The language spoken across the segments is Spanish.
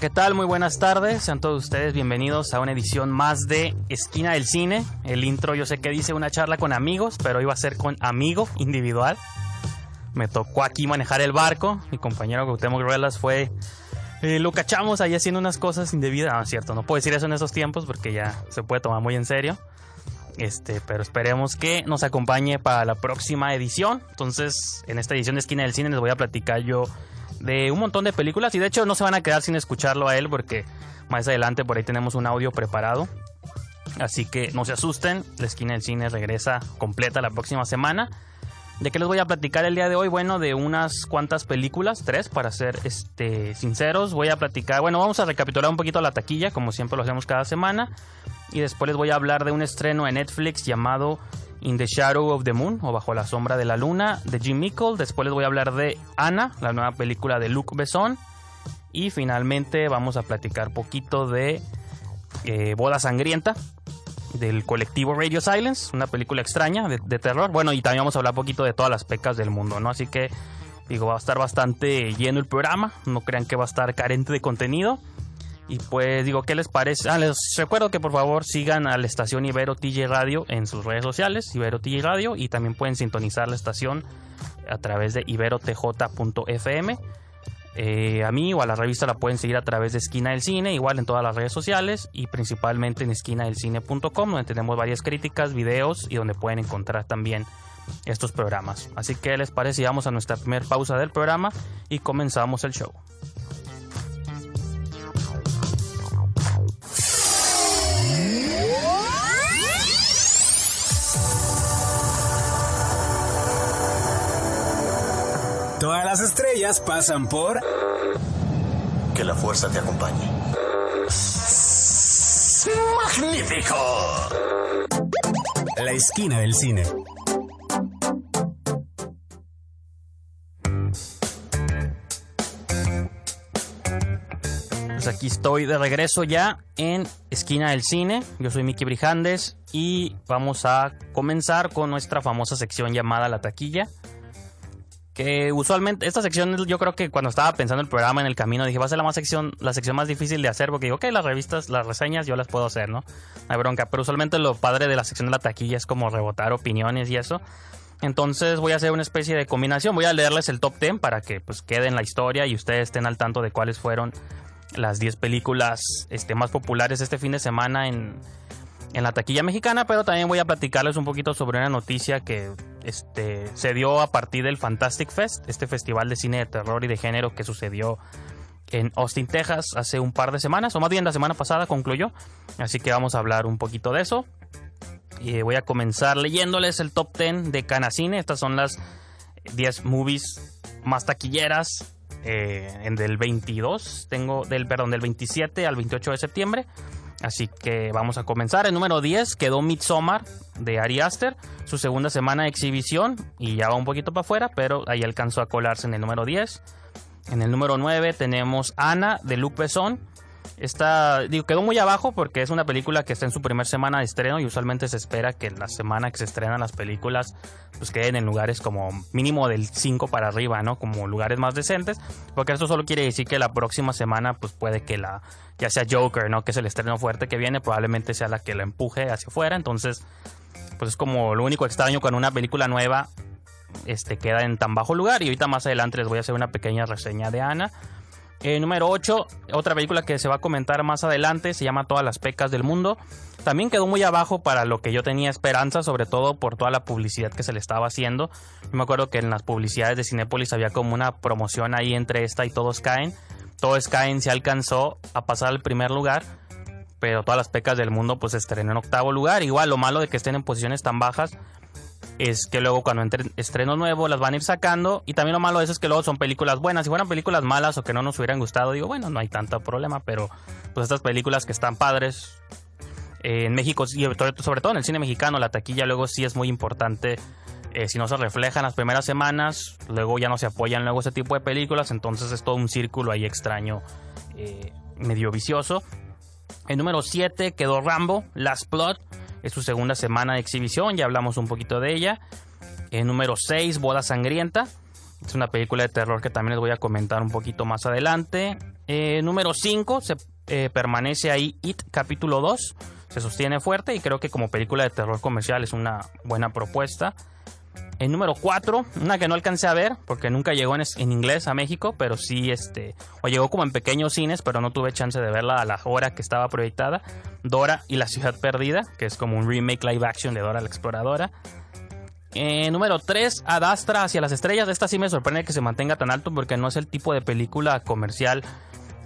¿Qué tal? Muy buenas tardes. Sean todos ustedes bienvenidos a una edición más de Esquina del Cine. El intro yo sé que dice una charla con amigos, pero iba a ser con amigo individual. Me tocó aquí manejar el barco. Mi compañero Gautemo Ruelas fue... eh, lo cachamos ahí haciendo unas cosas indebidas. No, es cierto, no puedo decir eso en esos tiempos porque ya se puede tomar muy en serio. Este, pero esperemos que nos acompañe para la próxima edición. Entonces, en esta edición de Esquina del Cine les voy a platicar yo de un montón de películas y de hecho no se van a quedar sin escucharlo a él porque más adelante por ahí tenemos un audio preparado. Así que no se asusten, la esquina del cine regresa completa la próxima semana. ¿De qué les voy a platicar el día de hoy? Bueno, de unas cuantas películas, tres para ser este, sinceros. Voy a platicar, bueno, vamos a recapitular un poquito la taquilla, como siempre lo hacemos cada semana. Y después les voy a hablar de un estreno en Netflix llamado In the Shadow of the Moon o Bajo la Sombra de la Luna de Jim Mickle. Después les voy a hablar de Anna, la nueva película de Luc Besson. Y finalmente vamos a platicar poquito de eh, Boda Sangrienta del colectivo Radio Silence, una película extraña de, de, terror. Bueno, y también vamos a hablar poquito de todas las pecas del mundo, ¿no? Así que digo, va a estar bastante lleno el programa. No crean que va a estar carente de contenido. Y pues digo, ¿qué les parece? Ah, les recuerdo que por favor sigan a la estación Ibero TJ Radio en sus redes sociales, Ibero TJ Radio, y también pueden sintonizar la estación a través de iberotj.fm. Eh, a mí o a la revista la pueden seguir a través de Esquina del Cine, igual en todas las redes sociales y principalmente en esquinadelcine.com, donde tenemos varias críticas, videos y donde pueden encontrar también estos programas. Así que les parece, vamos a nuestra primera pausa del programa y comenzamos el show. Todas las estrellas pasan por... Que la fuerza te acompañe. ¡Magnífico! La esquina del cine. Pues aquí estoy de regreso ya en Esquina del Cine. Yo soy Miki Brijandes y vamos a comenzar con nuestra famosa sección llamada La Taquilla que usualmente esta sección yo creo que cuando estaba pensando el programa en el camino dije va a ser la más sección la sección más difícil de hacer porque digo ok las revistas las reseñas yo las puedo hacer no hay bronca pero usualmente lo padre de la sección de la taquilla es como rebotar opiniones y eso. Entonces voy a hacer una especie de combinación voy a leerles el top 10 para que pues quede la historia y ustedes estén al tanto de cuáles fueron las 10 películas este, más populares este fin de semana en en la taquilla mexicana, pero también voy a platicarles un poquito sobre una noticia que este, se dio a partir del Fantastic Fest, este festival de cine de terror y de género que sucedió en Austin, Texas, hace un par de semanas, o más bien la semana pasada concluyó. Así que vamos a hablar un poquito de eso. Y voy a comenzar leyéndoles el top 10 de Canacine. Estas son las 10 movies más taquilleras eh, en del 22, tengo del perdón, del 27 al 28 de septiembre. Así que vamos a comenzar. El número 10 quedó Midsommar de Ari Aster, su segunda semana de exhibición y ya va un poquito para afuera, pero ahí alcanzó a colarse en el número 10. En el número 9 tenemos Ana de Luc Besson. Esta, digo, quedó muy abajo porque es una película que está en su primera semana de estreno y usualmente se espera que la semana que se estrenan las películas pues queden en lugares como mínimo del 5 para arriba, ¿no? Como lugares más decentes, porque esto solo quiere decir que la próxima semana pues puede que la ya sea Joker, ¿no? Que es el estreno fuerte que viene, probablemente sea la que la empuje hacia afuera, entonces pues es como lo único extraño cuando una película nueva este queda en tan bajo lugar y ahorita más adelante les voy a hacer una pequeña reseña de Ana. Eh, número 8, otra película que se va a comentar más adelante, se llama Todas las pecas del mundo. También quedó muy abajo para lo que yo tenía esperanza, sobre todo por toda la publicidad que se le estaba haciendo. Yo me acuerdo que en las publicidades de Cinépolis había como una promoción ahí entre esta y Todos Caen. Todos Caen se alcanzó a pasar al primer lugar, pero Todas las pecas del mundo pues estrenó en octavo lugar. Igual lo malo de que estén en posiciones tan bajas es que luego cuando entre estreno nuevo las van a ir sacando y también lo malo de eso es que luego son películas buenas si fueran películas malas o que no nos hubieran gustado digo bueno no hay tanto problema pero pues estas películas que están padres eh, en México y sobre todo en el cine mexicano la taquilla luego sí es muy importante eh, si no se refleja en las primeras semanas luego ya no se apoyan luego ese tipo de películas entonces es todo un círculo ahí extraño eh, medio vicioso. En número 7 quedó Rambo Last Blood es su segunda semana de exhibición, ya hablamos un poquito de ella. Número 6, Boda Sangrienta. Es una película de terror que también les voy a comentar un poquito más adelante. Eh, número 5, se eh, permanece ahí It capítulo 2. Se sostiene fuerte y creo que como película de terror comercial es una buena propuesta. En número 4, una que no alcancé a ver porque nunca llegó en, en, inglés a México, pero sí este o llegó como en pequeños cines, pero no tuve chance de verla a la hora que estaba proyectada. Dora y la ciudad perdida, que es como un remake live action de Dora la exploradora. Eh, número 3, Adastra hacia las estrellas. Esta sí me sorprende que se mantenga tan alto porque no es el tipo de película comercial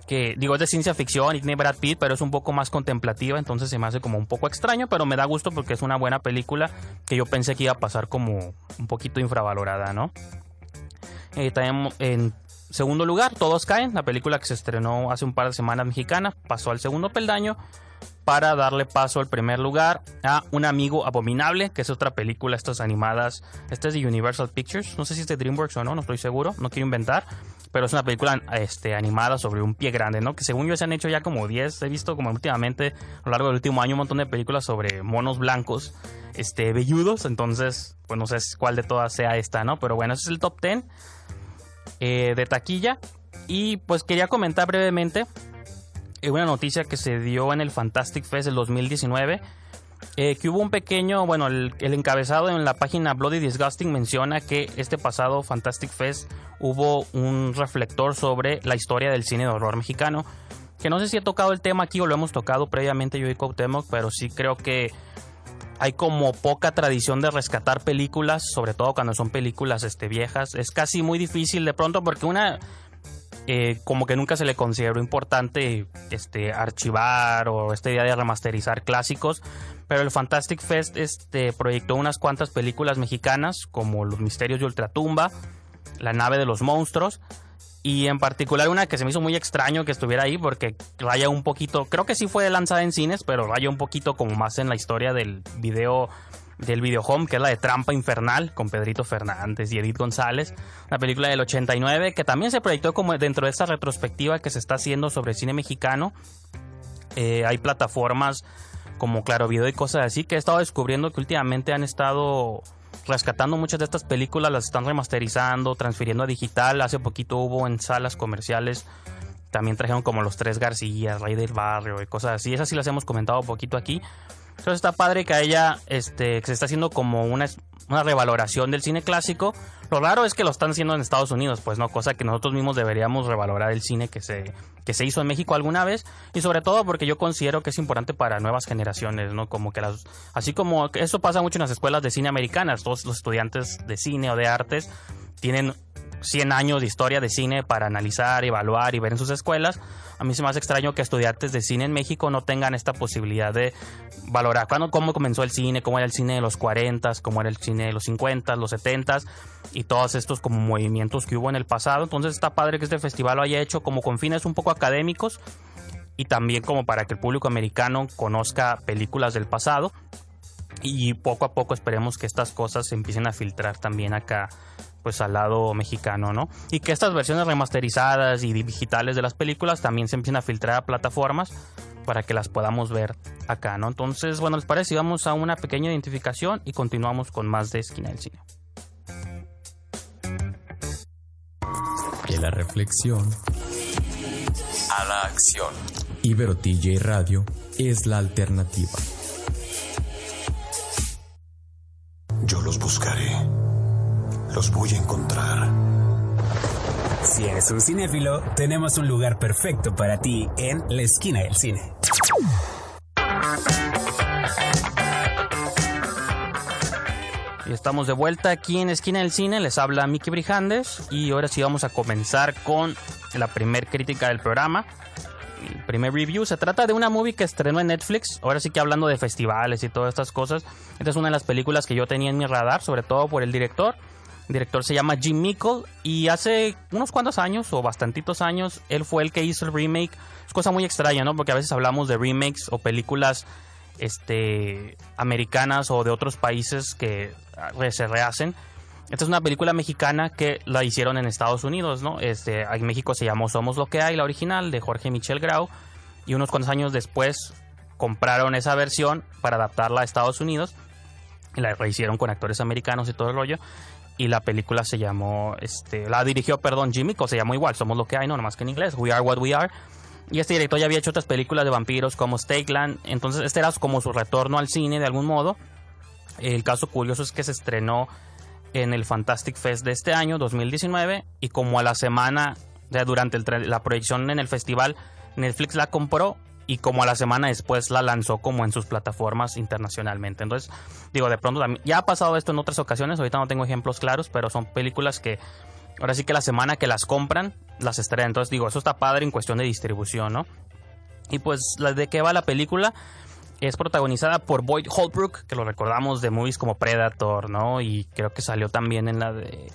que digo es de ciencia ficción y tiene Brad Pitt, pero es un poco más contemplativa, entonces se me hace como un poco extraño, pero me da gusto porque es una buena película que yo pensé que iba a pasar como un poquito infravalorada, ¿no? Eh, en segundo lugar, Todos caen, la película que se estrenó hace un par de semanas mexicana, pasó al segundo peldaño para darle paso al primer lugar a Un amigo abominable, que es otra película, estas animadas, esta es de Universal Pictures, no sé si es de DreamWorks o no, no estoy seguro, no quiero inventar, pero es una película este, animada sobre un pie grande, ¿no? Que según yo se han hecho ya como 10, he visto como últimamente a lo largo del último año un montón de películas sobre monos blancos, este, velludos, entonces, pues no sé cuál de todas sea esta, ¿no? Pero bueno, ese es el top 10 eh, de taquilla. Y pues quería comentar brevemente eh, una noticia que se dio en el Fantastic Fest del 2019. Eh, que hubo un pequeño, bueno, el, encabezado en la página Bloody Disgusting menciona que este pasado Fantastic Fest hubo un reflector sobre la historia del cine de horror mexicano. Que no sé si he tocado el tema aquí o lo hemos tocado previamente yo y Cuauhtémoc, pero sí creo que hay como poca tradición de rescatar películas, sobre todo cuando son películas este, viejas. Es casi muy difícil de pronto porque una eh, como que nunca se le consideró importante este, archivar o esta idea de remasterizar clásicos. Pero el Fantastic Fest este, proyectó unas cuantas películas mexicanas como Los Misterios de Ultratumba, La Nave de los Monstruos. Y en particular una que se me hizo muy extraño que estuviera ahí porque raya un poquito, creo que sí fue lanzada en cines, pero raya un poquito como más en la historia del video del video home, que es la de Trampa Infernal, con Pedrito Fernández y Edith González, una película del 89 que también se proyectó como dentro de esta retrospectiva que se está haciendo sobre cine mexicano. Eh, hay plataformas como Claro Video y cosas así que he estado descubriendo que últimamente han estado rescatando muchas de estas películas, las están remasterizando, transfiriendo a digital. Hace poquito hubo en salas comerciales también trajeron como los tres García, Rey del Barrio y cosas así. Esas sí las hemos comentado un poquito aquí. Entonces está padre que a ella este, se está haciendo como una, una revaloración del cine clásico. Lo raro es que lo están haciendo en Estados Unidos, pues no, cosa que nosotros mismos deberíamos revalorar el cine que se, que se hizo en México alguna vez. Y sobre todo porque yo considero que es importante para nuevas generaciones, ¿no? Como que las. Así como eso pasa mucho en las escuelas de cine americanas, todos los estudiantes de cine o de artes tienen 100 años de historia de cine para analizar, evaluar y ver en sus escuelas. A mí se me hace extraño que estudiantes de cine en México no tengan esta posibilidad de valorar cuándo, cómo comenzó el cine, cómo era el cine de los 40, cómo era el cine de los 50, los 70 y todos estos como movimientos que hubo en el pasado. Entonces está padre que este festival lo haya hecho como con fines un poco académicos y también como para que el público americano conozca películas del pasado y poco a poco esperemos que estas cosas se empiecen a filtrar también acá pues al lado mexicano, ¿no? Y que estas versiones remasterizadas y digitales de las películas también se empiecen a filtrar a plataformas para que las podamos ver acá, ¿no? Entonces, bueno, les parece, vamos a una pequeña identificación y continuamos con más de Esquina del Cine. De la reflexión a la acción. Ibero TJ Radio es la alternativa. Yo los buscaré. Los voy a encontrar. Si eres un cinéfilo, tenemos un lugar perfecto para ti en la esquina del cine. Y estamos de vuelta aquí en Esquina del Cine, les habla Miki Brijandes y ahora sí vamos a comenzar con la primer crítica del programa. Primer review. Se trata de una movie que estrenó en Netflix. Ahora sí que hablando de festivales y todas estas cosas. Esta es una de las películas que yo tenía en mi radar, sobre todo por el director. El director se llama Jim Mickle y hace unos cuantos años o bastantitos años él fue el que hizo el remake. Es cosa muy extraña, ¿no? Porque a veces hablamos de remakes o películas este americanas o de otros países que se rehacen. Esta es una película mexicana que la hicieron en Estados Unidos, ¿no? Este, en México se llamó Somos lo que hay, la original, de Jorge Michel Grau. Y unos cuantos años después compraron esa versión para adaptarla a Estados Unidos. Y la rehicieron con actores americanos y todo el rollo. Y la película se llamó, este, la dirigió, perdón, Jimmy, se llamó igual, Somos lo que hay, no, más que en inglés, We Are What We Are. Y este director ya había hecho otras películas de vampiros como Stakeland. Entonces este era como su retorno al cine de algún modo. El caso curioso es que se estrenó en el Fantastic Fest de este año, 2019, y como a la semana, durante la proyección en el festival, Netflix la compró y como a la semana después la lanzó como en sus plataformas internacionalmente. Entonces, digo, de pronto ya ha pasado esto en otras ocasiones, ahorita no tengo ejemplos claros, pero son películas que ahora sí que la semana que las compran, las estrenan. Entonces, digo, eso está padre en cuestión de distribución, ¿no? Y pues, ¿de qué va la película? Es protagonizada por Boyd Holbrook, que lo recordamos de movies como Predator, ¿no? Y creo que salió también en la de.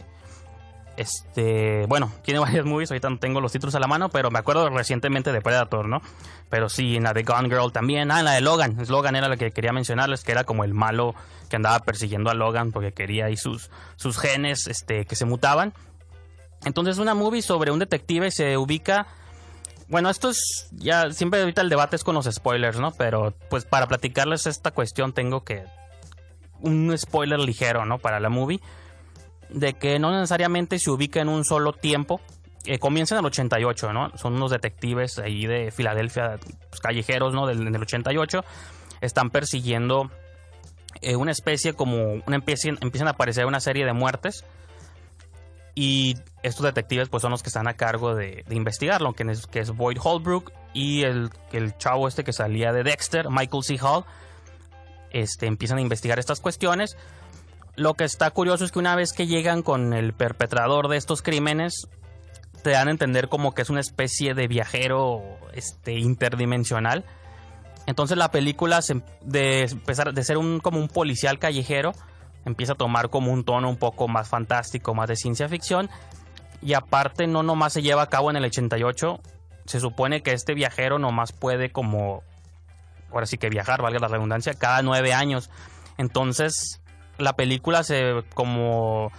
Este. Bueno, tiene varias movies, ahorita no tengo los títulos a la mano, pero me acuerdo recientemente de Predator, ¿no? Pero sí, en la de Gone Girl también. Ah, en la de Logan. Logan era la que quería mencionarles, que era como el malo que andaba persiguiendo a Logan porque quería ahí sus, sus genes este, que se mutaban. Entonces, una movie sobre un detective se ubica bueno, esto es ya siempre ahorita el debate es con los spoilers, ¿no? Pero pues para platicarles esta cuestión tengo que un spoiler ligero, ¿no? Para la movie de que no necesariamente se ubica en un solo tiempo. Eh, comienza en el 88, ¿no? Son unos detectives ahí de Filadelfia, pues, callejeros, ¿no? Del, del 88. Están persiguiendo eh, una especie como... Una, empiezan, empiezan a aparecer una serie de muertes y estos detectives pues son los que están a cargo de, investigarlo, que es, que es Boyd Holbrook y el, el chavo este que salía de Dexter, Michael C. Hall, este, empiezan a investigar estas cuestiones. Lo que está curioso es que una vez que llegan con el perpetrador de estos crímenes, te dan a entender como que es una especie de viajero este, interdimensional. Entonces la película, de empezar de ser un, como un policial callejero, empieza a tomar como un tono un poco más fantástico, más de ciencia ficción. Y aparte no nomás se lleva a cabo en el 88, se supone que este viajero nomás puede como, ahora sí que viajar, valga la redundancia, cada nueve años. Entonces la película se como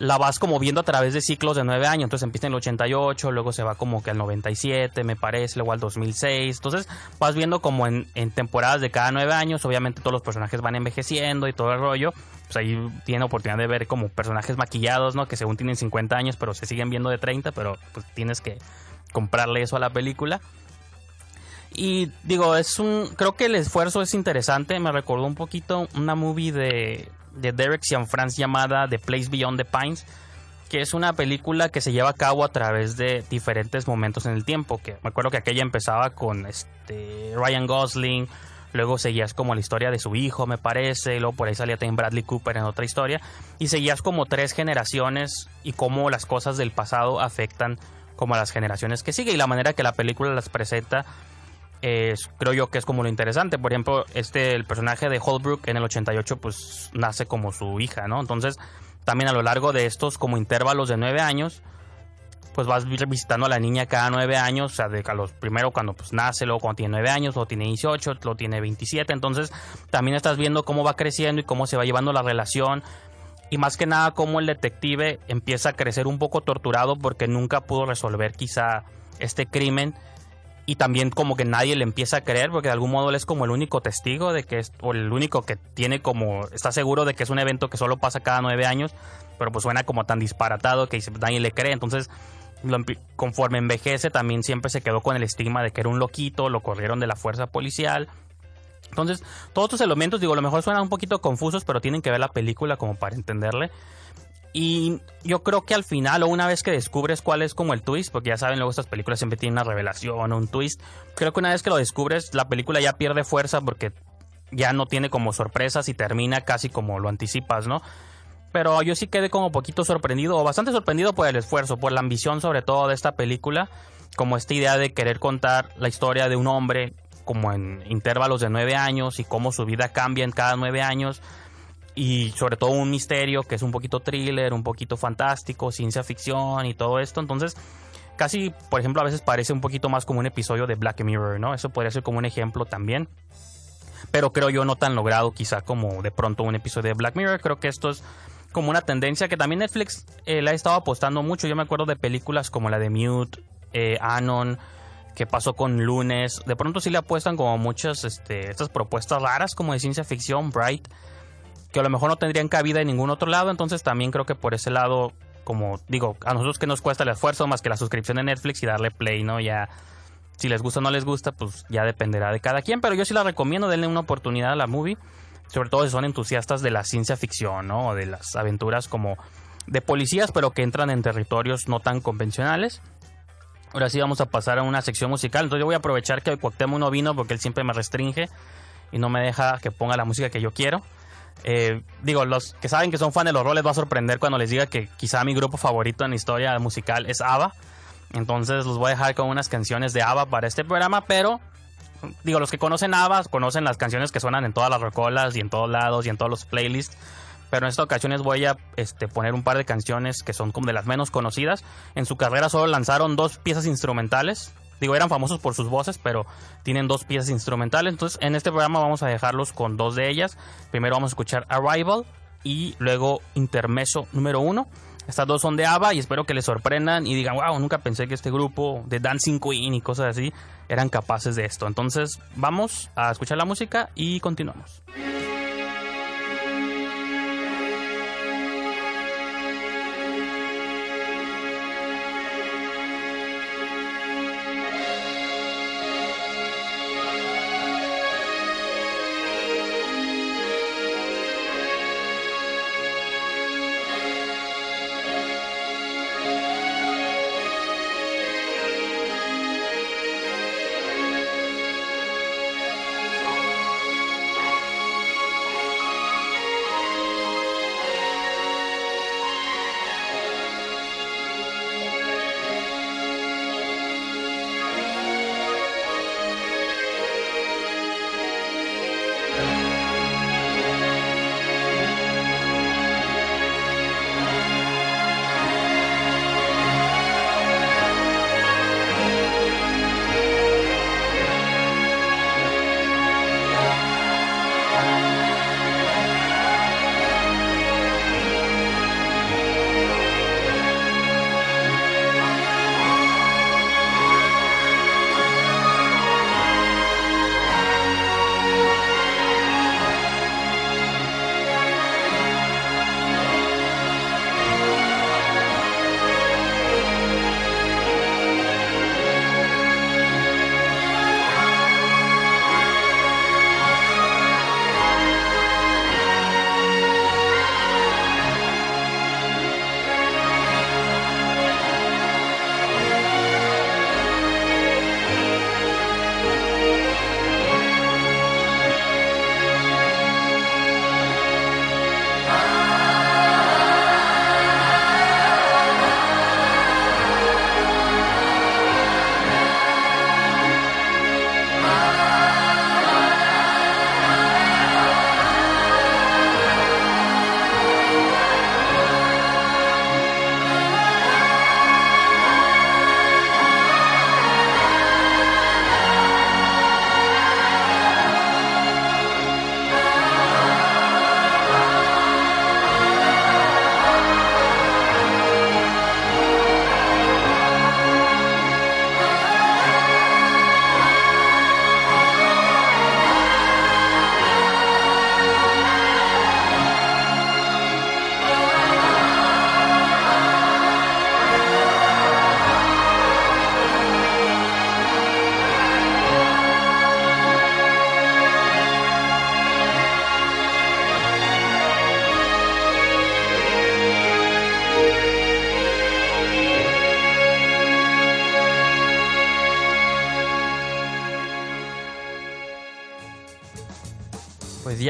la vas como viendo a través de ciclos de nueve años. Entonces empieza en el 88, luego se va como que al 97, me parece, luego al 2006. Entonces vas viendo como en, temporadas de cada nueve años. Obviamente todos los personajes van envejeciendo y todo el rollo. Pues ahí tiene oportunidad de ver como personajes maquillados, ¿no? Que según tienen 50 años, pero se siguen viendo de 30, pero pues tienes que comprarle eso a la película. Y digo, es un. Creo que el esfuerzo es interesante. Me recordó un poquito una movie de de Derek Cianfrance llamada The Place Beyond the Pines, que es una película que se lleva a cabo a través de diferentes momentos en el tiempo. Que me acuerdo que aquella empezaba con este Ryan Gosling, luego seguías como la historia de su hijo, me parece, luego por ahí salía también Bradley Cooper en otra historia, y seguías como tres generaciones y cómo las cosas del pasado afectan como a las generaciones que sigue y la manera que la película las presenta creo yo que es como lo interesante. Por ejemplo, este, el personaje de Holbrook en el 88, pues nace como su hija, ¿no? Entonces, también a lo largo de estos como intervalos de nueve años, pues vas visitando a la niña cada nueve años, o sea, de los primero cuando pues nace, luego cuando tiene nueve años, luego tiene 18, luego tiene 27, entonces también estás viendo cómo va creciendo y cómo se va llevando la relación y más que nada cómo el detective empieza a crecer un poco torturado porque nunca pudo resolver quizá este crimen y también como que nadie le empieza a creer porque de algún modo él es como el único testigo de que es o el único que tiene como está seguro de que es un evento que solo pasa cada nueve años pero pues suena como tan disparatado que nadie le cree entonces conforme envejece también siempre se quedó con el estigma de que era un loquito lo corrieron de la fuerza policial entonces todos estos elementos digo a lo mejor suenan un poquito confusos pero tienen que ver la película como para entenderle y yo creo que al final, o una vez que descubres cuál es como el twist, porque ya saben, luego estas películas siempre tienen una revelación o un twist, creo que una vez que lo descubres, la película ya pierde fuerza porque ya no tiene como sorpresas y termina casi como lo anticipas, ¿no? Pero yo sí quedé como poquito sorprendido, o bastante sorprendido por el esfuerzo, por la ambición sobre todo de esta película. como esta idea de querer contar la historia de un hombre como en intervalos de nueve años y cómo su vida cambia en cada nueve años y sobre todo un misterio que es un poquito thriller, un poquito fantástico, ciencia ficción y todo esto. Entonces, casi, por ejemplo, a veces parece un poquito más como un episodio de Black Mirror, ¿no? Eso podría ser como un ejemplo también. Pero creo yo no tan logrado quizá como de pronto un episodio de Black Mirror. Creo que esto es como una tendencia que también Netflix eh, le ha estado apostando mucho. Yo me acuerdo de películas como la de Mute, eh, Anon, que pasó con Lunes. De pronto sí le apuestan como muchas este, estas propuestas raras como de ciencia ficción, Bright, que a lo mejor no tendrían cabida en ningún otro lado. Entonces también creo que por ese lado, como digo, a nosotros que nos cuesta el esfuerzo más que la suscripción de Netflix y darle play, ¿no? Ya si les gusta o no les gusta, pues ya dependerá de cada quien. Pero yo sí la recomiendo, denle una oportunidad a la movie. Sobre todo si son entusiastas de la ciencia ficción, ¿no? O de las aventuras como de policías, pero que entran en territorios no tan convencionales. Ahora sí vamos a pasar a una sección musical. Entonces yo voy a aprovechar que Cuauhtémoc no vino porque él siempre me restringe y no me deja que ponga la música que yo quiero. Eh, digo, los que saben que son fan de los roles va a sorprender cuando les diga que quizá mi grupo favorito en historia musical es ABBA. Entonces los voy a dejar con unas canciones de ABBA para este programa, pero digo, los que conocen ABBA conocen las canciones que suenan en todas las rocolas y en todos lados y en todos los playlists pero en esta ocasión les voy a este, poner un par de canciones que son como de las menos conocidas. En su carrera solo lanzaron dos piezas instrumentales. Digo, eran famosos por sus voces, pero tienen dos piezas instrumentales. Entonces, en este programa vamos a dejarlos con dos de ellas. Primero vamos a escuchar Arrival y luego Intermeso número uno. Estas dos son de ABBA y espero que les sorprendan y digan, wow, nunca pensé que este grupo de Dancing Queen y cosas así eran capaces de esto. Entonces, vamos a escuchar la música y continuamos.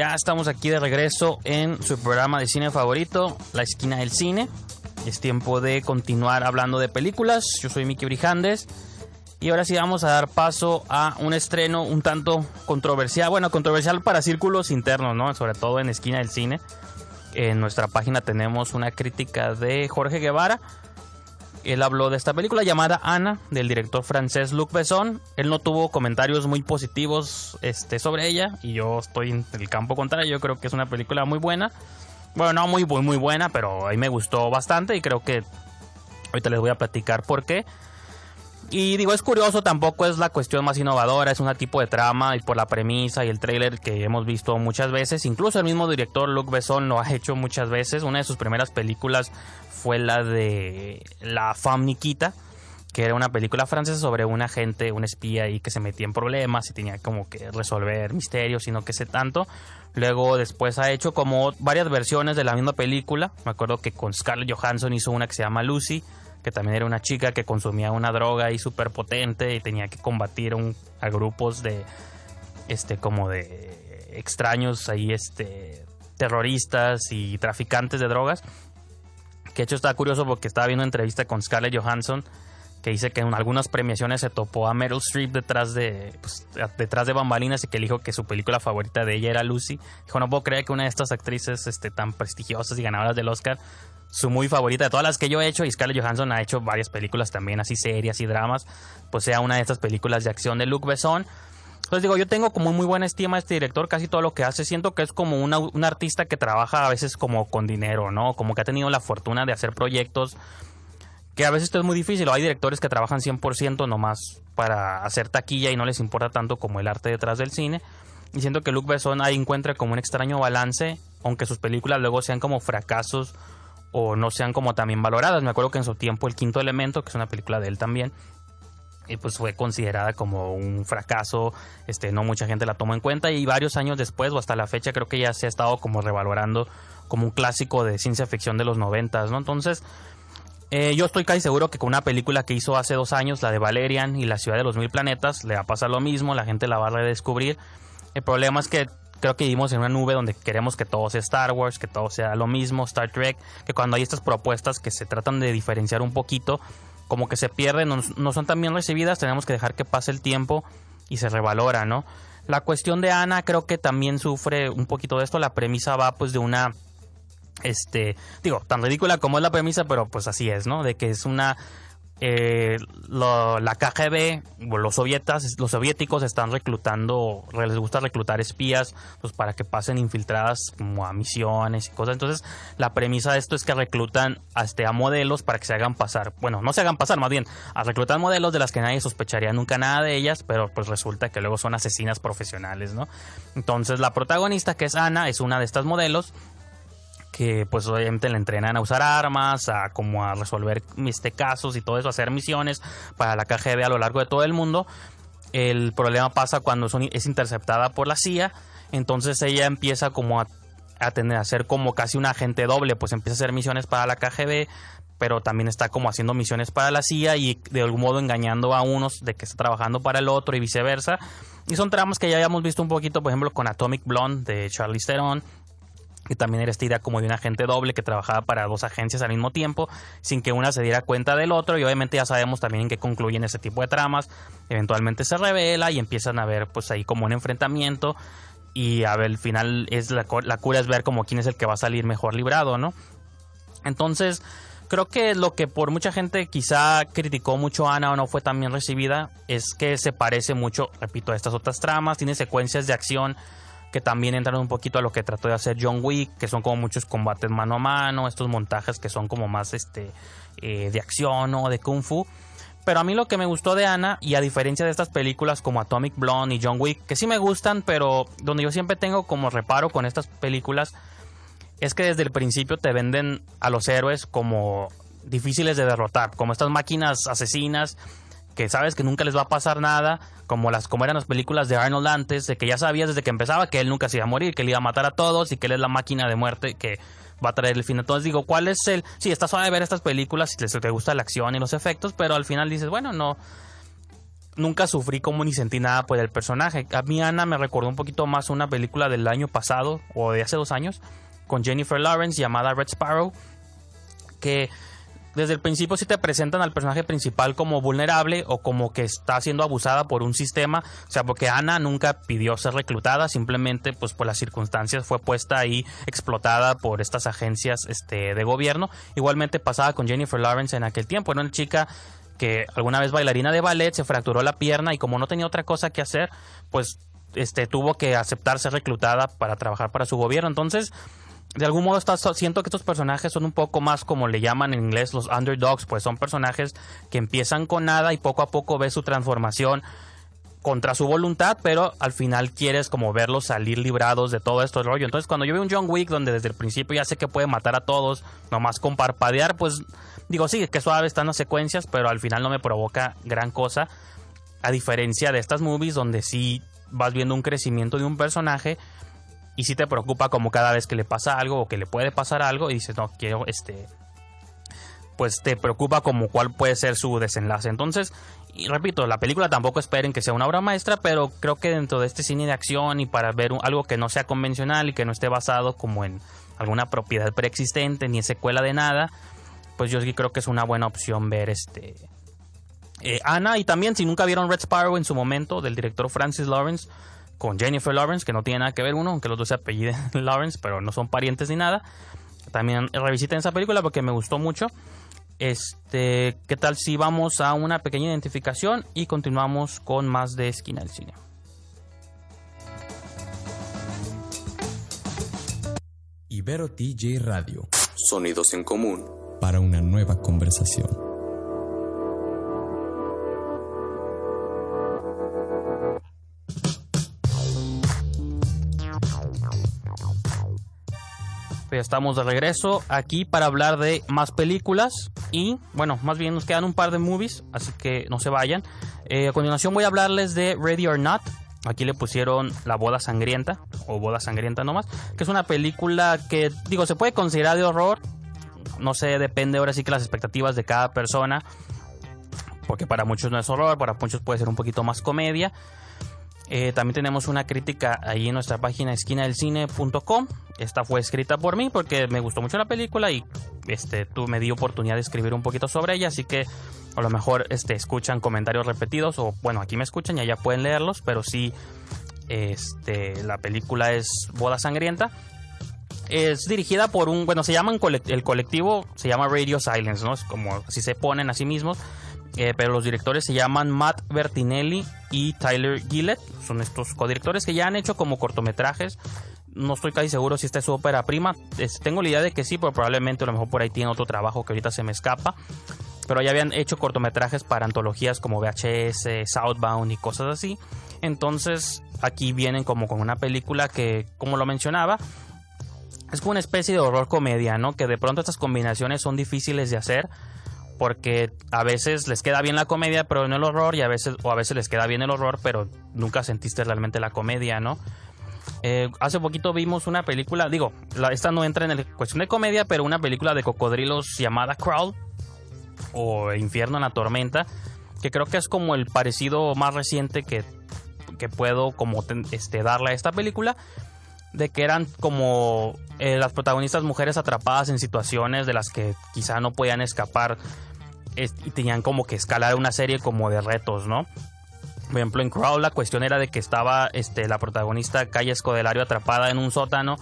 Ya estamos aquí de regreso en su programa de cine favorito, La Esquina del Cine. Es tiempo de continuar hablando de películas. Yo soy Miki Brijandes Y ahora sí vamos a dar paso a un estreno un tanto controversial, bueno, controversial para círculos internos, ¿no? Sobre todo en Esquina del Cine. En nuestra página tenemos una crítica de Jorge Guevara. Él habló de esta película llamada Ana, del director francés Luc Besson. Él no tuvo comentarios muy positivos este, sobre ella, y yo estoy en el campo contrario. Yo creo que es una película muy buena. Bueno, no muy, muy, muy buena, pero a mí me gustó bastante y creo que ahorita les voy a platicar por qué. Y digo, es curioso, tampoco es la cuestión más innovadora, es un tipo de trama y por la premisa y el trailer que hemos visto muchas veces. Incluso el mismo director Luc Besson lo ha hecho muchas veces. Una de sus primeras películas fue la de La Femme Nikita, que era una película francesa sobre un agente, un espía ahí que se metía en problemas y tenía como que resolver misterios y no que sé tanto. Luego después ha hecho como varias versiones de la misma película. Me acuerdo que con Scarlett Johansson hizo una que se llama Lucy que también era una chica que consumía una droga ahí súper potente y tenía que combatir a grupos de, este, como de extraños ahí, este, terroristas y traficantes de drogas. Que de hecho está curioso porque estaba viendo una entrevista con Scarlett Johansson que dice que en algunas premiaciones se topó a Meryl Streep detrás de, pues, detrás de bambalinas y que dijo que su película favorita de ella era Lucy. Dijo, no puedo creer que una de estas actrices este, tan prestigiosas y ganadoras del Oscar su muy favorita de todas las que yo he hecho, y Scarlett Johansson ha hecho varias películas también así serias y dramas, pues sea una de estas películas de acción de Luc Besson. Entonces digo, yo tengo como muy buena estima a este director, casi todo lo que hace, siento que es como una, un artista que trabaja a veces como con dinero, ¿no? Como que ha tenido la fortuna de hacer proyectos que a veces esto es muy difícil, hay directores que trabajan 100% nomás para hacer taquilla y no les importa tanto como el arte detrás del cine. Y siento que Luc Besson ahí encuentra como un extraño balance, aunque sus películas luego sean como fracasos o no sean como también valoradas. Me acuerdo que en su tiempo El Quinto Elemento, que es una película de él también, y pues fue considerada como un fracaso, este, no mucha gente la tomó en cuenta y varios años después o hasta la fecha creo que ya se ha estado como revalorando como un clásico de ciencia ficción de los noventas, ¿no? Entonces, eh, yo estoy casi seguro que con una película que hizo hace dos años, la de Valerian y la ciudad de los mil planetas, le va a pasar lo mismo, la gente la va a redescubrir. El problema es que creo que vivimos en una nube donde queremos que todo sea Star Wars, que todo sea lo mismo, Star Trek, que cuando hay estas propuestas que se tratan de diferenciar un poquito, como que se pierden, no, son tan bien recibidas, tenemos que dejar que pase el tiempo y se revalora, ¿no? La cuestión de Ana creo que también sufre un poquito de esto, la premisa va pues de una este, digo, tan ridícula como es la premisa, pero pues así es, ¿no? De que es una eh, la KGB, los sovietas, los soviéticos están reclutando, les gusta reclutar espías, pues para que pasen infiltradas como a misiones y cosas. Entonces, la premisa de esto es que reclutan hasta a modelos para que se hagan pasar, bueno, no se hagan pasar, más bien, a reclutar modelos de las que nadie sospecharía nunca nada de ellas, pero pues resulta que luego son asesinas profesionales, ¿no? Entonces, la protagonista, que es Ana, es una de estas modelos que pues obviamente le entrenan a usar armas, a como a resolver este, casos y todo eso, a hacer misiones para la KGB a lo largo de todo el mundo. El problema pasa cuando es interceptada por la CIA, entonces ella empieza como a, tener a ser como casi un agente doble, pues empieza a hacer misiones para la KGB, pero también está como haciendo misiones para la CIA y de algún modo engañando a unos de que está trabajando para el otro y viceversa. Y son tramas que ya habíamos visto un poquito, por ejemplo, con Atomic Blonde de Charlize Theron, que también era esta como de un agente doble que trabajaba para dos agencias al mismo tiempo, sin que una se diera cuenta del otro, y obviamente ya sabemos también en qué concluyen ese tipo de tramas, eventualmente se revela y empiezan a ver pues ahí como un enfrentamiento, y a ver, al final es la, la cura es ver como quién es el que va a salir mejor librado, ¿no? Entonces, creo que lo que por mucha gente quizá criticó mucho a Ana o no fue tan bien recibida es que se parece mucho, repito, a estas otras tramas, tiene secuencias de acción que también entran un poquito a lo que trató de hacer John Wick, que son como muchos combates mano a mano, estos montajes que son como más este eh, de acción o de kung fu. Pero a mí lo que me gustó de Ana, y a diferencia de estas películas como Atomic Blonde y John Wick, que sí me gustan, pero donde yo siempre tengo como reparo con estas películas, es que desde el principio te venden a los héroes como difíciles de derrotar, como estas máquinas asesinas que sabes que nunca les va a pasar nada, como las como eran las películas de Arnold antes, de que ya sabías desde que empezaba que él nunca se iba a morir, que él iba a matar a todos y que él es la máquina de muerte que va a traer el fin. Entonces digo, ¿cuál es el...? Sí, está suave ver estas películas si te gusta la acción y los efectos, pero al final dices, bueno, no... Nunca sufrí como ni sentí nada por el personaje. A mí Ana me recordó un poquito más una película del año pasado o de hace dos años con Jennifer Lawrence llamada Red Sparrow, que desde el principio sí te presentan al personaje principal como vulnerable o como que está siendo abusada por un sistema, o sea, porque Ana nunca pidió ser reclutada, simplemente pues por las circunstancias fue puesta ahí explotada por estas agencias este, de gobierno. Igualmente pasaba con Jennifer Lawrence en aquel tiempo, era una chica que alguna vez bailarina de ballet se fracturó la pierna y como no tenía otra cosa que hacer, pues este tuvo que aceptar ser reclutada para trabajar para su gobierno. Entonces, de algún modo siento que estos personajes son un poco más como le llaman en inglés los underdogs, pues son personajes que empiezan con nada y poco a poco ves su transformación contra su voluntad, pero al final quieres como verlos salir librados de todo esto rollo. Entonces cuando yo veo un John Wick donde desde el principio ya sé que puede matar a todos, nomás con parpadear, pues digo, sí, que suave están las secuencias, pero al final no me provoca gran cosa. A diferencia de estas movies donde sí vas viendo un crecimiento de un personaje y si te preocupa como cada vez que le pasa algo o que le puede pasar algo y dices, no, quiero este pues te preocupa como cuál puede ser su desenlace. Entonces, y repito, la película tampoco esperen que sea una obra maestra, pero creo que dentro de este cine de acción y para ver algo que no sea convencional y que no esté basado como en alguna propiedad preexistente ni secuela de nada, pues yo sí creo que es una buena opción ver este eh, Ana y también si nunca vieron Red Sparrow en su momento del director Francis Lawrence, con Jennifer Lawrence, que no tiene nada que ver uno, aunque los dos se apelliden Lawrence, pero no son parientes ni nada. También revisiten esa película porque me gustó mucho. Este, ¿qué tal si vamos a una pequeña identificación y continuamos con más de Esquina del Cine? Ibero TJ Radio. Sonidos en común. Para una nueva conversación. Estamos de regreso aquí para hablar de más películas y bueno, más bien nos quedan un par de movies, así que no se vayan. Eh, a continuación voy a hablarles de Ready or Not. Aquí le pusieron La Boda Sangrienta o Boda Sangrienta nomás, que es una película que digo, se puede considerar de horror. No sé, depende ahora sí que las expectativas de cada persona. Porque para muchos no es horror, para muchos puede ser un poquito más comedia. Eh, también tenemos una crítica ahí en nuestra página esquinadelcine.com. Esta fue escrita por mí porque me gustó mucho la película y este, tú me di oportunidad de escribir un poquito sobre ella, así que a lo mejor este, escuchan comentarios repetidos o bueno, aquí me escuchan y allá pueden leerlos, pero sí, este, la película es Boda Sangrienta. Es dirigida por un, bueno, se llaman el colectivo, se llama Radio Silence, ¿no? Es como así se ponen a sí mismos. Eh, pero los directores se llaman Matt Bertinelli y Tyler Gillett. Son estos codirectores que ya han hecho como cortometrajes. No estoy casi seguro si esta es su ópera prima. tengo la idea de que sí, pero probablemente a lo mejor por ahí tiene otro trabajo que ahorita se me escapa. Pero ya habían hecho cortometrajes para antologías como VHS, Southbound y cosas así. Entonces aquí vienen como con una película que, como lo mencionaba, es como una especie de horror comedia, ¿no? Que de pronto estas combinaciones son difíciles de hacer porque a veces les queda bien la comedia, pero no el horror, y a veces, o a veces les queda bien el horror, pero nunca sentiste realmente la comedia, ¿no? Eh, hace poquito vimos una película, digo, esta no entra en la cuestión de comedia, pero una película de cocodrilos llamada Crawl o Infierno en la Tormenta, que creo que es como el parecido más reciente que, que puedo como este, darle a esta película de que eran como eh, las protagonistas mujeres atrapadas en situaciones de las que quizá no podían escapar y tenían como que escalar una serie como de retos, ¿no? Por ejemplo, en Crawl la cuestión era de que estaba este, la protagonista Calle Escodelario atrapada en un sótano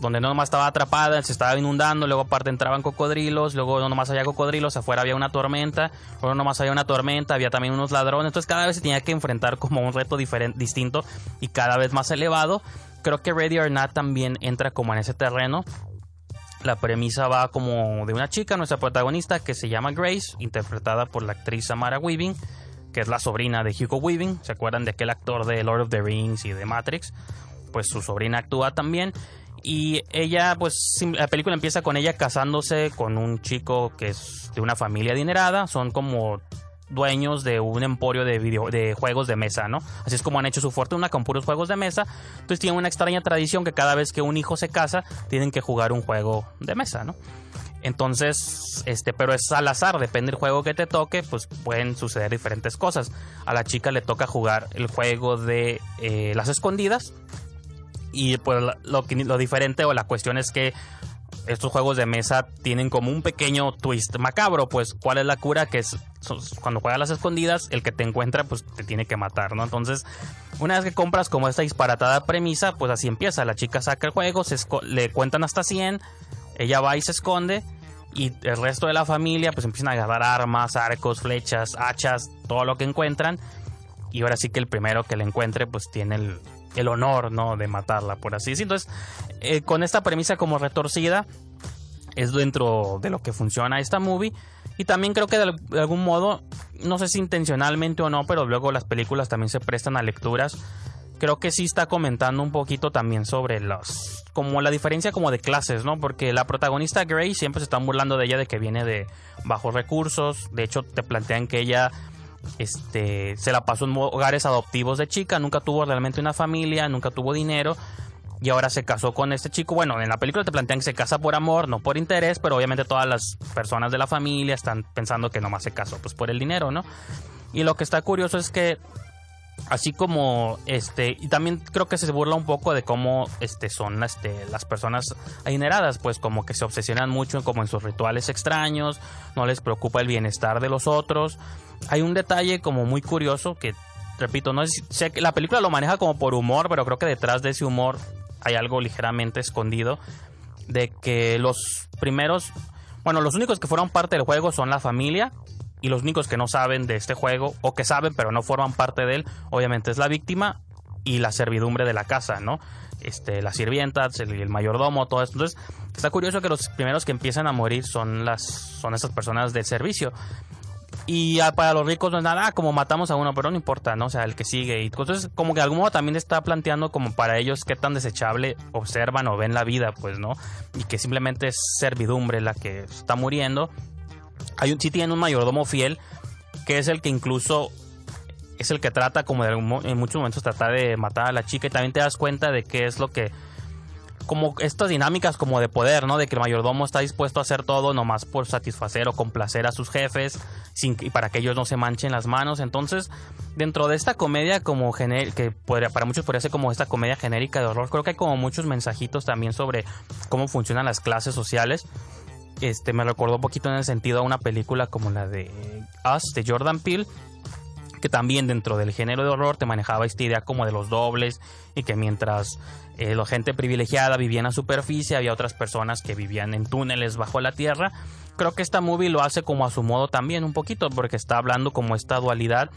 donde no nomás estaba atrapada, se estaba inundando, luego aparte entraban cocodrilos, luego no nomás había cocodrilos, afuera había una tormenta, luego nomás había una tormenta, había también unos ladrones, entonces cada vez se tenía que enfrentar como un reto diferente, distinto y cada vez más elevado. Creo que Ready or Not también entra como en ese terreno, la premisa va como de una chica, nuestra protagonista, que se llama Grace, interpretada por la actriz Samara Weaving, que es la sobrina de Hugo Weaving. ¿Se acuerdan de aquel actor de Lord of the Rings y de Matrix? Pues su sobrina actúa también. Y ella, pues la película empieza con ella casándose con un chico que es de una familia adinerada. Son como dueños de un emporio de, video, de juegos de mesa, ¿no? Así es como han hecho su fortuna con puros juegos de mesa. Entonces tienen una extraña tradición que cada vez que un hijo se casa, tienen que jugar un juego de mesa, ¿no? Entonces, este, pero es al azar, depende del juego que te toque, pues pueden suceder diferentes cosas. A la chica le toca jugar el juego de eh, las escondidas. Y pues lo, lo diferente o la cuestión es que estos juegos de mesa tienen como un pequeño twist macabro, pues cuál es la cura que es cuando juegas las escondidas, el que te encuentra pues te tiene que matar, ¿no? Entonces, una vez que compras como esta disparatada premisa, pues así empieza, la chica saca el juego, se le cuentan hasta 100, ella va y se esconde y el resto de la familia pues empiezan a agarrar armas, arcos, flechas, hachas, todo lo que encuentran y ahora sí que el primero que la encuentre pues tiene el, el honor, ¿no? De matarla, por así decirlo. Entonces, eh, con esta premisa como retorcida, es dentro de lo que funciona esta movie. Y también creo que de algún modo, no sé si intencionalmente o no, pero luego las películas también se prestan a lecturas. Creo que sí está comentando un poquito también sobre los. como la diferencia como de clases, ¿no? Porque la protagonista Grace siempre se están burlando de ella de que viene de bajos recursos. De hecho, te plantean que ella este, se la pasó en hogares adoptivos de chica, nunca tuvo realmente una familia, nunca tuvo dinero y ahora se casó con este chico. Bueno, en la película te plantean que se casa por amor, no por interés, pero obviamente todas las personas de la familia están pensando que nomás se casó pues por el dinero, ¿no? Y lo que está curioso es que así como este y también creo que se burla un poco de cómo este son este, las personas adineradas pues como que se obsesionan mucho como en sus rituales extraños no les preocupa el bienestar de los otros. Hay un detalle como muy curioso que repito no sé que la película lo maneja como por humor pero creo que detrás de ese humor hay algo ligeramente escondido de que los primeros bueno los únicos que fueron parte del juego son la familia y los únicos que no saben de este juego o que saben pero no forman parte de él, obviamente es la víctima y la servidumbre de la casa, ¿no? Este, las sirvientas, el, mayordomo, todo esto. Entonces, está curioso que los primeros que empiezan a morir son las son esas personas del servicio. Y para los ricos no es nada, ah, como matamos a uno, pero no importa, ¿no? O sea, el que sigue. Y entonces, como que de algún modo también está planteando como para ellos qué tan desechable observan o ven la vida, pues, ¿no? Y que simplemente es servidumbre la que está muriendo hay un, sí tiene un mayordomo fiel, que es el que incluso es el que trata como de, en muchos momentos tratar de matar a la chica y también te das cuenta de qué es lo que como estas dinámicas como de poder, ¿no? De que el mayordomo está dispuesto a hacer todo nomás por satisfacer o complacer a sus jefes y para que ellos no se manchen las manos. Entonces, dentro de esta comedia como que podría, para muchos podría ser como esta comedia genérica de horror, creo que hay como muchos mensajitos también sobre cómo funcionan las clases sociales este me recordó un poquito en el sentido a una película como la de Us de Jordan Peele que también dentro del género de horror te manejaba esta idea como de los dobles y que mientras eh, la gente privilegiada vivía en la superficie había otras personas que vivían en túneles bajo la tierra. Creo que esta movie lo hace como a su modo también un poquito porque está hablando como esta dualidad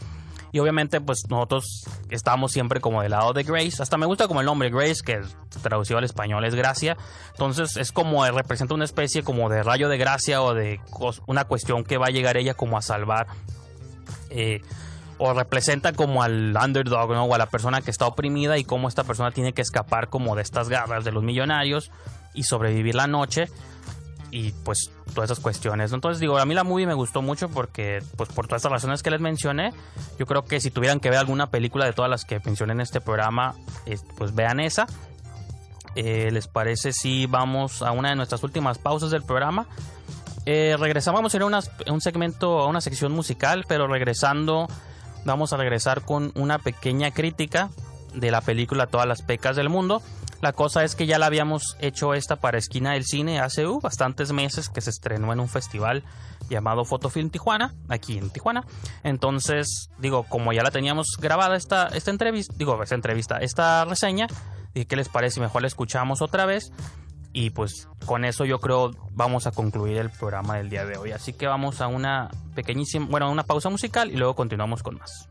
y obviamente, pues nosotros estamos siempre como del lado de Grace. Hasta me gusta como el nombre Grace, que traducido al español es gracia. Entonces es como representa una especie como de rayo de gracia o de una cuestión que va a llegar ella como a salvar. Eh, o representa como al underdog, ¿no? O a la persona que está oprimida y cómo esta persona tiene que escapar como de estas garras de los millonarios y sobrevivir la noche y pues todas esas cuestiones. Entonces digo, a mí la movie me gustó mucho porque pues por todas estas razones que les mencioné, yo creo que si tuvieran que ver alguna película de todas las que mencioné en este programa, pues vean esa. Eh, ¿Les parece si vamos a una de nuestras últimas pausas del programa? Eh, regresamos, a a un segmento, a una sección musical, pero regresando, vamos a regresar con una pequeña crítica de la película Todas las pecas del mundo. La cosa es que ya la habíamos hecho esta para Esquina del Cine hace uh, bastantes meses que se estrenó en un festival llamado Fotofilm Tijuana, aquí en Tijuana. Entonces, digo, como ya la teníamos grabada esta, esta entrevista, digo, esta entrevista, esta reseña, y qué les parece, mejor la escuchamos otra vez. Y pues con eso yo creo vamos a concluir el programa del día de hoy. Así que vamos a una pequeñísima, bueno, una pausa musical y luego continuamos con más.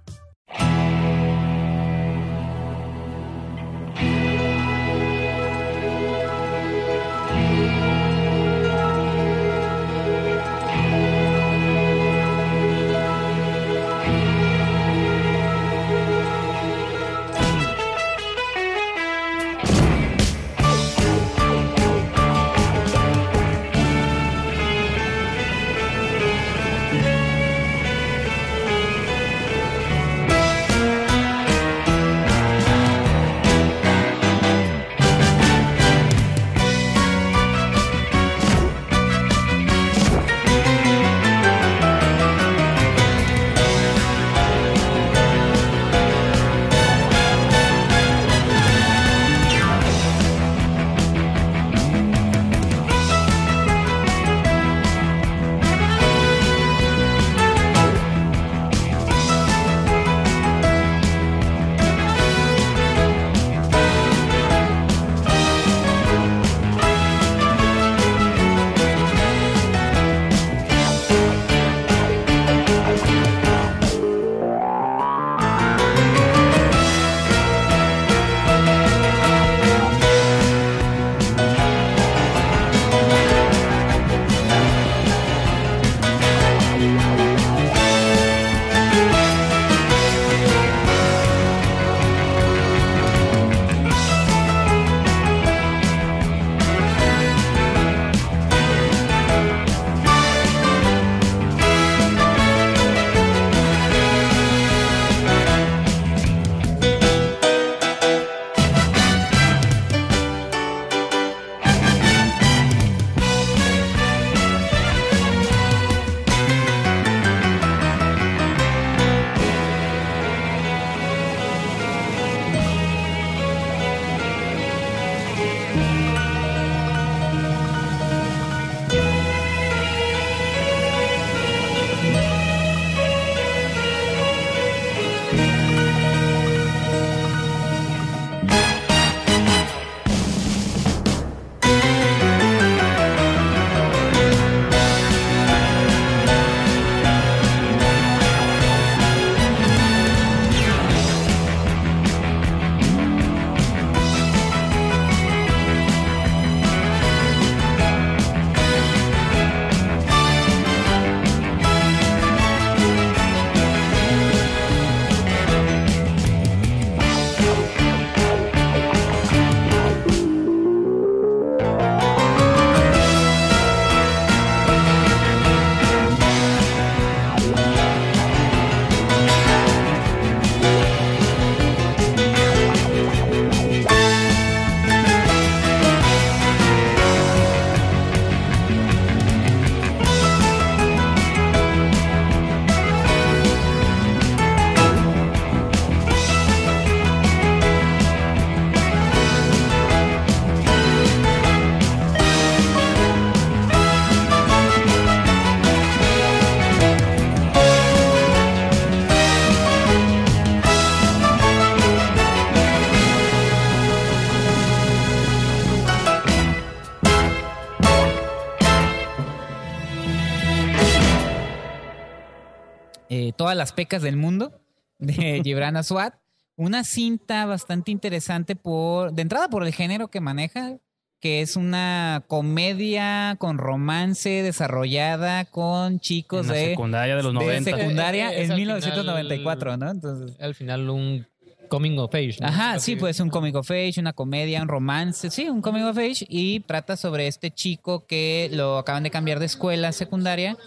Las pecas del mundo de Gibran Aswad. Una cinta bastante interesante por, de entrada por el género que maneja, que es una comedia con romance desarrollada con chicos En la de, secundaria de los 90. secundaria Eh, eh, es en al 1994, final- ¿no? Entonces, Al final un coming of age. ¿no? Ajá, Así- sí, pues un comic of age, una comedia, un romance, sí, un comic of age y trata sobre este chico que lo acaban de cambiar de escuela secundaria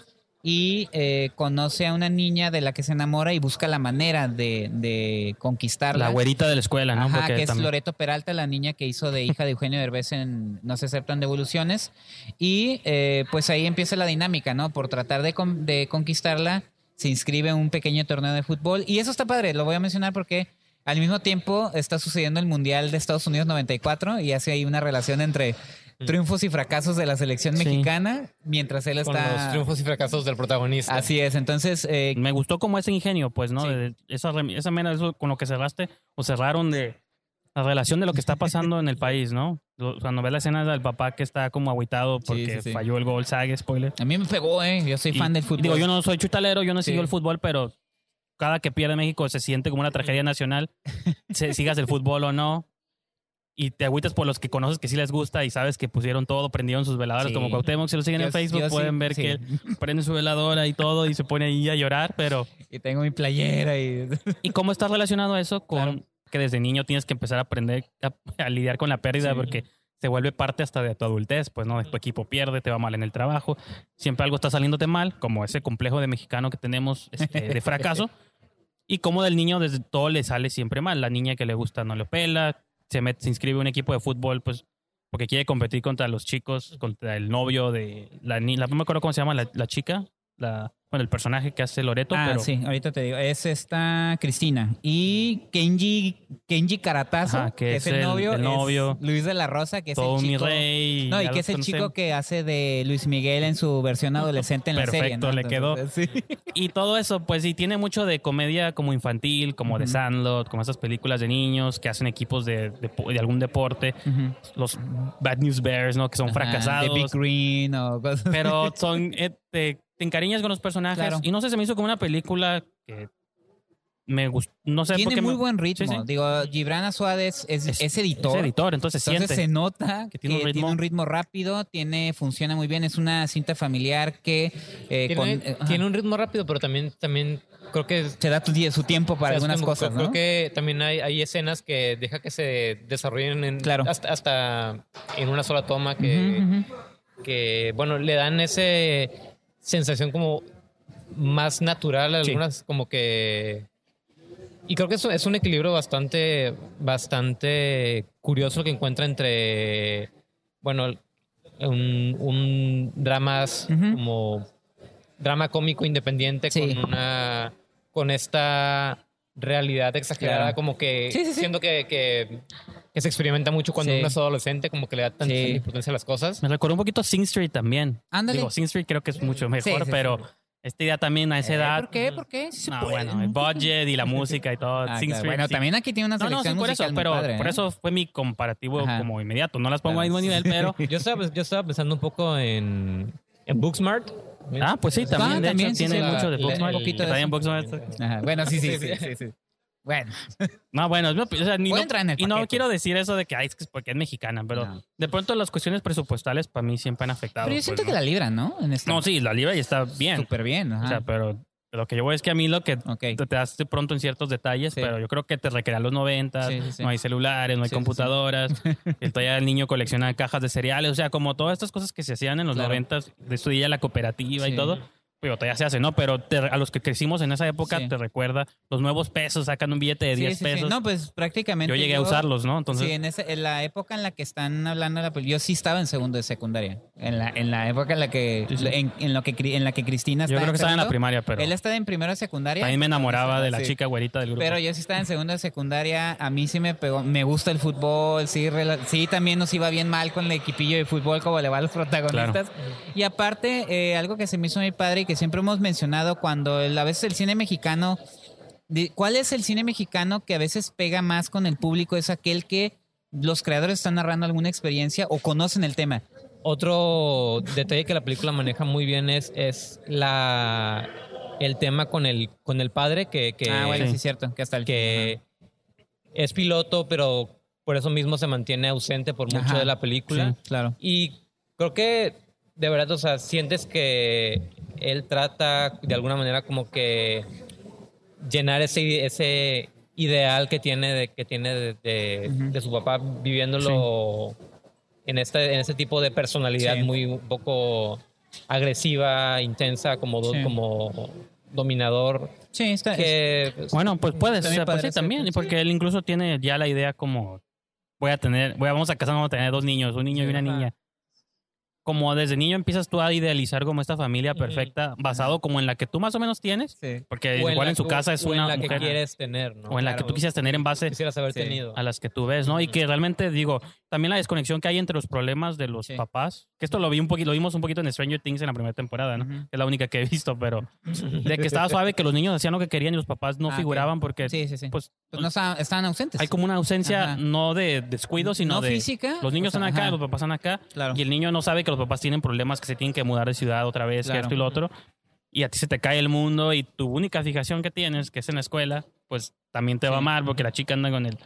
y eh, conoce a una niña de la que se enamora y busca la manera de, de conquistarla. La güerita de la escuela, ¿no? Ajá, Porque que es también- Loreto Peralta, la niña que hizo de hija de Eugenio Derbez en No se aceptan devoluciones. Y eh, pues ahí empieza la dinámica, ¿no? Por tratar de, con- de conquistarla, se inscribe en un pequeño torneo de fútbol. Y eso está padre, lo voy a mencionar porque al mismo tiempo está sucediendo el Mundial de Estados Unidos 94 y hace ahí una relación entre triunfos y fracasos de la selección Sí. mexicana mientras él Con está... los triunfos y fracasos del protagonista. Así es, entonces... eh, Me gustó como ese ingenio, pues, ¿no? Sí. De- esa, esa mera, eso con lo que cerraste, o cerraron de la relación de lo que está pasando en el país, ¿no? Cuando ves la escena del papá que está como agüitado porque sí, sí. falló el gol, sague, spoiler. a mí me pegó, ¿eh? Yo soy Y- fan del fútbol. digo, yo no soy chutalero, yo no Sí. sigo el fútbol, pero cada que pierde México se siente como una tragedia nacional, se, sigas el fútbol o no. Y te agüitas por los que conoces que sí les gusta y sabes que pusieron todo, prendieron sus veladoras Sí. como Cuauhtémoc, si lo siguen Yo- en Facebook sí, pueden ver sí. que prende su veladora y todo y se pone ahí a llorar, pero Y tengo mi playera y... ¿Y cómo está relacionado eso con Claro. que desde niño tienes que empezar a aprender a, a lidiar con la pérdida porque se vuelve parte hasta de tu adultez, pues no, tu equipo pierde, te va mal en el trabajo, siempre algo está saliéndote mal, como ese complejo de mexicano que tenemos este, de fracaso, y como del niño desde todo le sale siempre mal, la niña que le gusta no lo pela, se, mete, se inscribe un equipo de fútbol, pues porque quiere competir contra los chicos, contra el novio de la niña, no me acuerdo cómo se llama la, la chica, la, bueno, el personaje que hace Loreto, Ah, pero... sí, ahorita te digo. Es esta Cristina. Y Kenji, Kenji Karatazo, Ajá, que, es el, novio. el es novio. Luis de la Rosa, que es todo el mi chico. rey. No, y que es el chico que hace de Luis Miguel en su versión adolescente en la serie. Perfecto, ¿no? le quedó. Entonces, sí. Y todo eso, pues sí, tiene mucho de comedia como infantil, como de. Sandlot, como esas películas de niños que hacen equipos de, de, de algún deporte. Los Bad News Bears, ¿no? Que son Ajá, fracasados. De Big Green o cosas pero son, eh, te encariñas con los personajes. Claro. Y no sé, se me hizo como una película que me gustó. No sé por Tiene qué. muy me- buen ritmo. Sí, sí. Digo, Gibran Suárez es, Es- es editor. Es editor, entonces se Entonces siente. se nota que que, tiene un tiene, ritmo. un ritmo rápido, tiene, funciona muy bien, es una cinta familiar que eh, con- eh, tiene un ritmo rápido, pero también, también creo que se da tu- su tiempo para O sea, es algunas como- cosas, creo ¿no? que también hay, hay escenas que deja que se desarrollen en, Claro. hasta, hasta en una sola toma que, que, bueno, le dan ese sensación como más natural, Sí. algunas como que... Y creo que eso es un equilibrio bastante, bastante curioso que encuentra entre, bueno, un, un dramas como drama cómico independiente Sí. con una con esta realidad exagerada Claro. como que Sí, siento que, que, que se experimenta mucho cuando Sí. uno es adolescente como que le da tanta Sí. importancia a las cosas Me recordó un poquito Sing Street también. Ándale. Digo, Sing Street creo que es mucho mejor, Sí, sí, sí. pero esta idea también a esa Eh, edad. ¿Por qué? ¿Por qué? Sí No, bueno, el budget y la música y todo. Ah, Sing claro. Street, Bueno, sí. también aquí tiene una No, no, selección sí, por musical eso, pero padre, por ¿eh? eso fue mi comparativo Ajá. como inmediato. No las pongo Claro. al mismo nivel, pero. yo estaba yo estaba pensando un poco en en Booksmart ah, pues sí, también. Ah, de también, hecho, sí, tiene sí, mucho de la- Booksmart. un poquito que de también. Booksmart. Ajá, Bueno, sí, sí, sí, sí. Bueno, No, bueno, es mi opi- o sea, ni no- en el y no quiero decir eso de que ay, es que es porque es mexicana, pero No. de pronto las cuestiones presupuestales para mí siempre han afectado. pero yo pues, siento ¿no? que la libran, ¿no? En esta- No, sí, la libra y está bien. Súper bien. ajá. O sea, pero lo que yo voy es que a mí lo que te, te das de pronto en ciertos detalles, Sí. pero yo creo que te recrea los 90, Sí, sí, sí. no hay celulares, no hay computadoras, el todavía el niño colecciona cajas de cereales, o sea, como todas estas cosas que se hacían en los Claro. 90, de estudiar la cooperativa y todo. Pero todavía se hace, ¿no? Pero te- a los que crecimos en esa época Sí. te recuerda los nuevos pesos, sacan un billete de Sí, 10 sí, sí. pesos. No, pues prácticamente. yo llegué a usarlos, ¿no? Entonces, sí, en, en la época en la que están hablando la yo sí estaba en segundo de secundaria. En la, en la época en la que. En, en lo que en la que Cristina yo estaba creo que estaba en la primaria, pero Él estaba en primero de secundaria. también me enamoraba de la chica güerita del grupo. Pero yo sí estaba en segundo de secundaria, a mí sí me pegó, me gusta el fútbol, sí, sí también nos iba bien mal con el equipillo de fútbol como le va a los protagonistas. Y aparte, eh, algo que se me hizo muy padre y que siempre hemos mencionado cuando el- a veces el cine mexicano, ¿cuál es el cine mexicano que a veces pega más con el público? Es aquel que los creadores están narrando alguna experiencia o conocen el tema. Otro detalle que la película maneja muy bien es, es la el tema con el, con el padre que, que, ah, bueno, Sí. sí, es cierto. Que hasta el que es piloto, pero por eso mismo se mantiene ausente por mucho Ajá. de la película. Sí, claro. Y creo que de verdad, o sea, sientes que él trata de alguna manera como que llenar ese, ese ideal que tiene de, que tiene de, de- su papá viviéndolo en este, en este tipo de personalidad Sí. muy un poco agresiva, intensa, como, do- Sí. como dominador. Sí, está. Que, pues, Bueno, pues puedes, También o sea, pues sí, ser, también, porque él incluso tiene ya la idea como voy a tener, voy a, vamos a casarnos, vamos a tener dos niños, un niño y una Ajá. niña. Como desde niño empiezas tú a idealizar como esta familia perfecta, basado como en la que tú más o menos tienes, Sí. porque o igual la en su que- casa es o una en la que mujer, quieres tener, ¿no? o en la que tú quisieras tener en base quisieras haber Sí. tenido. a las que tú ves, ¿no? Y que realmente digo, también la desconexión que hay entre los problemas de los Sí. papás, que esto lo vi un poquito, lo vimos un poquito en Stranger Things en la primera temporada, ¿no? Ujú. Es la única que he visto, pero de que estaba suave que los niños hacían lo que querían y los papás no Ah, figuraban porque Sí, sí, sí. pues Pues no estaban, estaban ausentes. hay como una ausencia Ajá. no de descuido, sino No de física, los niños o sea, están acá, ajá. los papás están acá Claro. y el niño no sabe que los papás tienen problemas, que se tienen que mudar de ciudad otra vez, que Claro. esto y lo otro. Y a ti se te cae el mundo y tu única fijación que tienes, que es en la escuela, pues también te va Sí. mal porque la chica anda con el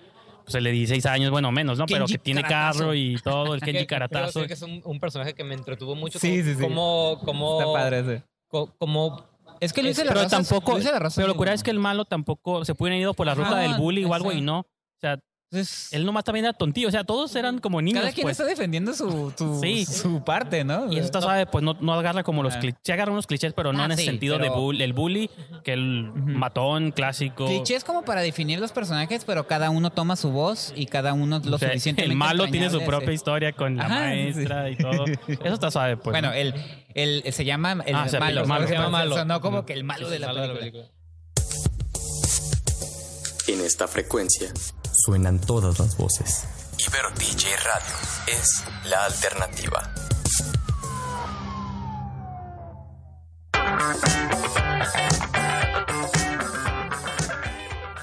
pues el de 16 años, bueno, menos, ¿no? Pero Kenji que tiene Caratazo. carro y todo, el Que- Kenji que creo Caratazo. que es un, un personaje que me entretuvo mucho. Sí, como, sí, sí. Como, como, Está padre co- como Es que Luis de la Pero tampoco, Luis de la Rosa pero lo cura es que el malo tampoco se pueden ido por la ruta Ajá, del bully o algo y no. O sea, Entonces, él nomás también era tontillo. O sea, todos eran como niños. cada quien pues. está defendiendo su, su, Sí. su parte, ¿no? Y eso está suave, pues no, no agarra como los Ah. clichés. Sí agarra unos clichés, pero no Ah, en ese sí, sentido pero- de bull, el bully, que el matón clásico. Clichés como para definir los personajes, pero cada uno toma su voz y cada uno lo O sea, suficientemente el malo tiene su propia historia con la Ajá, maestra y todo. Eso está suave, pues. bueno, ¿no? el, el, se llama el Ah, se malo. Se llama llama malo. Sonó como que el malo de la malo película. En esta frecuencia suenan todas las voces. Ibero DJ Radio es la alternativa.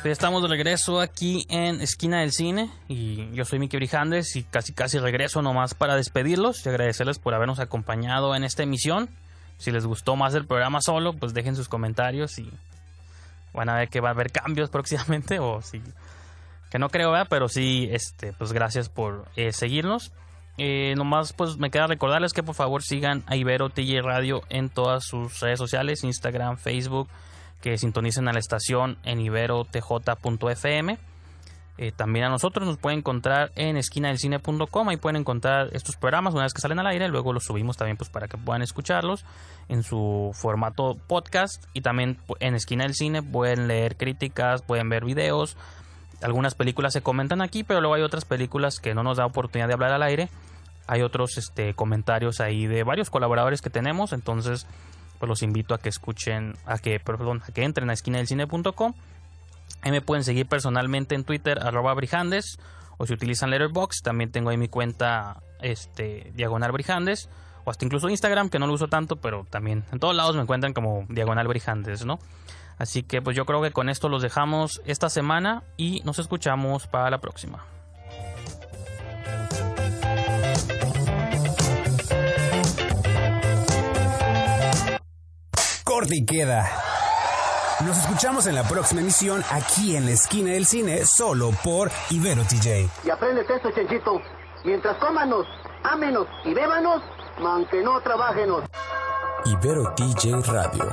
Estamos de regreso aquí en Esquina del Cine y yo soy Miki Brijandes y casi casi regreso nomás para despedirlos y agradecerles por habernos acompañado en esta emisión. Si les gustó más el programa solo, pues dejen sus comentarios y van a ver que va a haber cambios próximamente o si que no creo, ¿verdad? pero sí, este, pues gracias por eh, seguirnos. Eh, nomás pues me queda recordarles que por favor sigan a Ibero TJ Radio en todas sus redes sociales, Instagram, Facebook, que sintonicen a la estación en iberotj.fm. Eh, también a nosotros nos pueden encontrar en esquinadelcine.com, ahí pueden encontrar estos programas una vez que salen al aire, luego los subimos también pues para que puedan escucharlos en su formato podcast y también en Esquina del Cine pueden leer críticas, pueden ver videos, algunas películas se comentan aquí, pero luego hay otras películas que no nos da oportunidad de hablar al aire. Hay otros este, comentarios ahí de varios colaboradores que tenemos, entonces pues los invito a que escuchen, a que, perdón, a que entren a esquinadelcine.com. Ahí me pueden seguir personalmente en Twitter, arroba brijandes, o si utilizan Letterboxd, también tengo ahí mi cuenta este, diagonal brijandes, o hasta incluso Instagram, que no lo uso tanto, pero también en todos lados me encuentran como diagonal brijandes, ¿no? Así que pues yo creo que con esto los dejamos esta semana y nos escuchamos para la próxima. Corte queda. Nos escuchamos en la próxima emisión aquí en la esquina del cine, solo por Ibero TJ. Y apréndete esto, Chenchito. Mientras cómanos, ámenos y bébanos, aunque no trabajenos. Ibero TJ Radio.